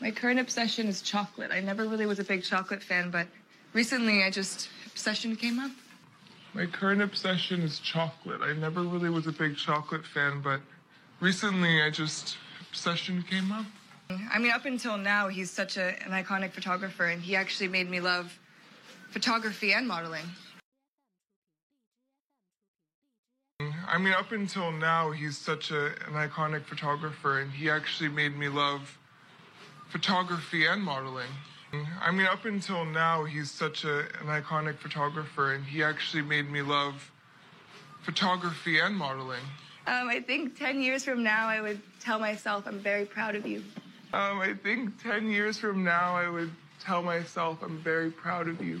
My current obsession is chocolate. I never really was a big chocolate fan, but recently I just obsession came up. My current obsession is chocolate. I never really was a big chocolate fan, but recently I just obsession came up. I mean, up until now, he's such a, an iconic photographer, and he actually made me love photography and modeling. I mean, up until now, he's such a, an iconic photographer, and he actually made me love photography and modeling. I mean, up until now, he's such a, an iconic photographer, and he actually made me love photography and modeling. Um, I think 10 years from now, I would tell myself I'm very proud of you. Um, I think 10 years from now, I would tell myself I'm very proud of you.